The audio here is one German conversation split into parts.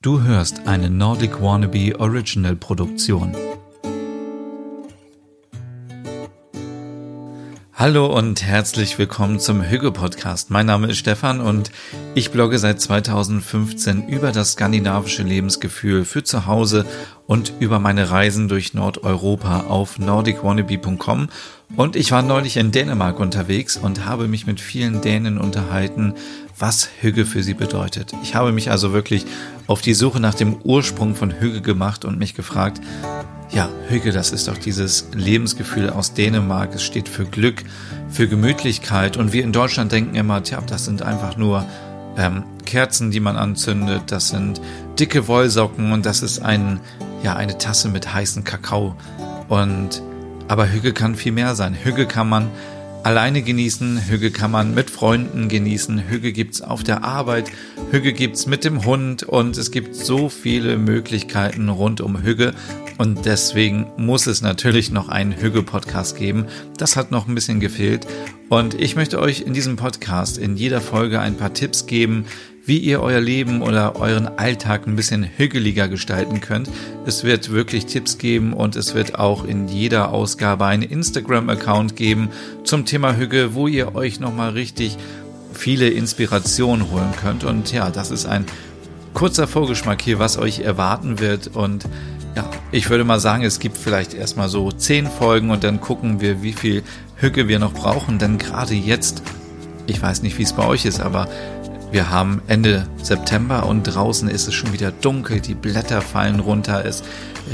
Du hörst eine Nordic Wannabe Original Produktion. Hallo und herzlich willkommen zum Hüge Podcast. Mein Name ist Stefan und ich blogge seit 2015 über das skandinavische Lebensgefühl für zu Hause und über meine Reisen durch Nordeuropa auf nordicwannabe.com und ich war neulich in Dänemark unterwegs und habe mich mit vielen Dänen unterhalten, was Hüge für sie bedeutet. Ich habe mich also wirklich auf die Suche nach dem Ursprung von Hüge gemacht und mich gefragt, ja, Hüge, das ist doch dieses Lebensgefühl aus Dänemark. Es steht für Glück, für Gemütlichkeit. Und wir in Deutschland denken immer, tja, das sind einfach nur ähm, Kerzen, die man anzündet. Das sind dicke Wollsocken und das ist ein, ja, eine Tasse mit heißem Kakao. Und, aber Hüge kann viel mehr sein. Hüge kann man alleine genießen, Hüge kann man mit Freunden genießen, Hüge gibt's auf der Arbeit, Hüge gibt's mit dem Hund und es gibt so viele Möglichkeiten rund um Hüge und deswegen muss es natürlich noch einen Hüge-Podcast geben. Das hat noch ein bisschen gefehlt und ich möchte euch in diesem Podcast in jeder Folge ein paar Tipps geben, wie ihr euer Leben oder euren Alltag ein bisschen hügeliger gestalten könnt. Es wird wirklich Tipps geben und es wird auch in jeder Ausgabe einen Instagram-Account geben zum Thema Hüge, wo ihr euch nochmal richtig viele Inspirationen holen könnt. Und ja, das ist ein kurzer Vorgeschmack hier, was euch erwarten wird. Und ja, ich würde mal sagen, es gibt vielleicht erstmal so zehn Folgen und dann gucken wir, wie viel Hücke wir noch brauchen. Denn gerade jetzt, ich weiß nicht, wie es bei euch ist, aber wir haben Ende September und draußen ist es schon wieder dunkel, die Blätter fallen runter, es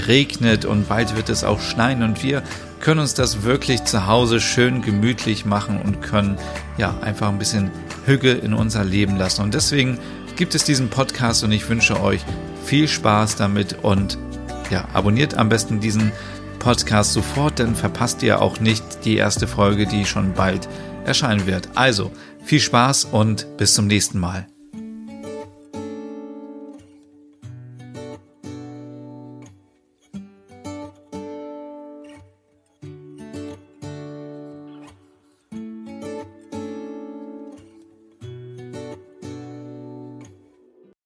regnet und bald wird es auch schneien und wir können uns das wirklich zu Hause schön gemütlich machen und können ja einfach ein bisschen Hüge in unser Leben lassen. Und deswegen gibt es diesen Podcast und ich wünsche euch viel Spaß damit und ja, abonniert am besten diesen Podcast sofort, dann verpasst ihr auch nicht die erste Folge, die schon bald erscheinen wird. Also, viel Spaß und bis zum nächsten Mal.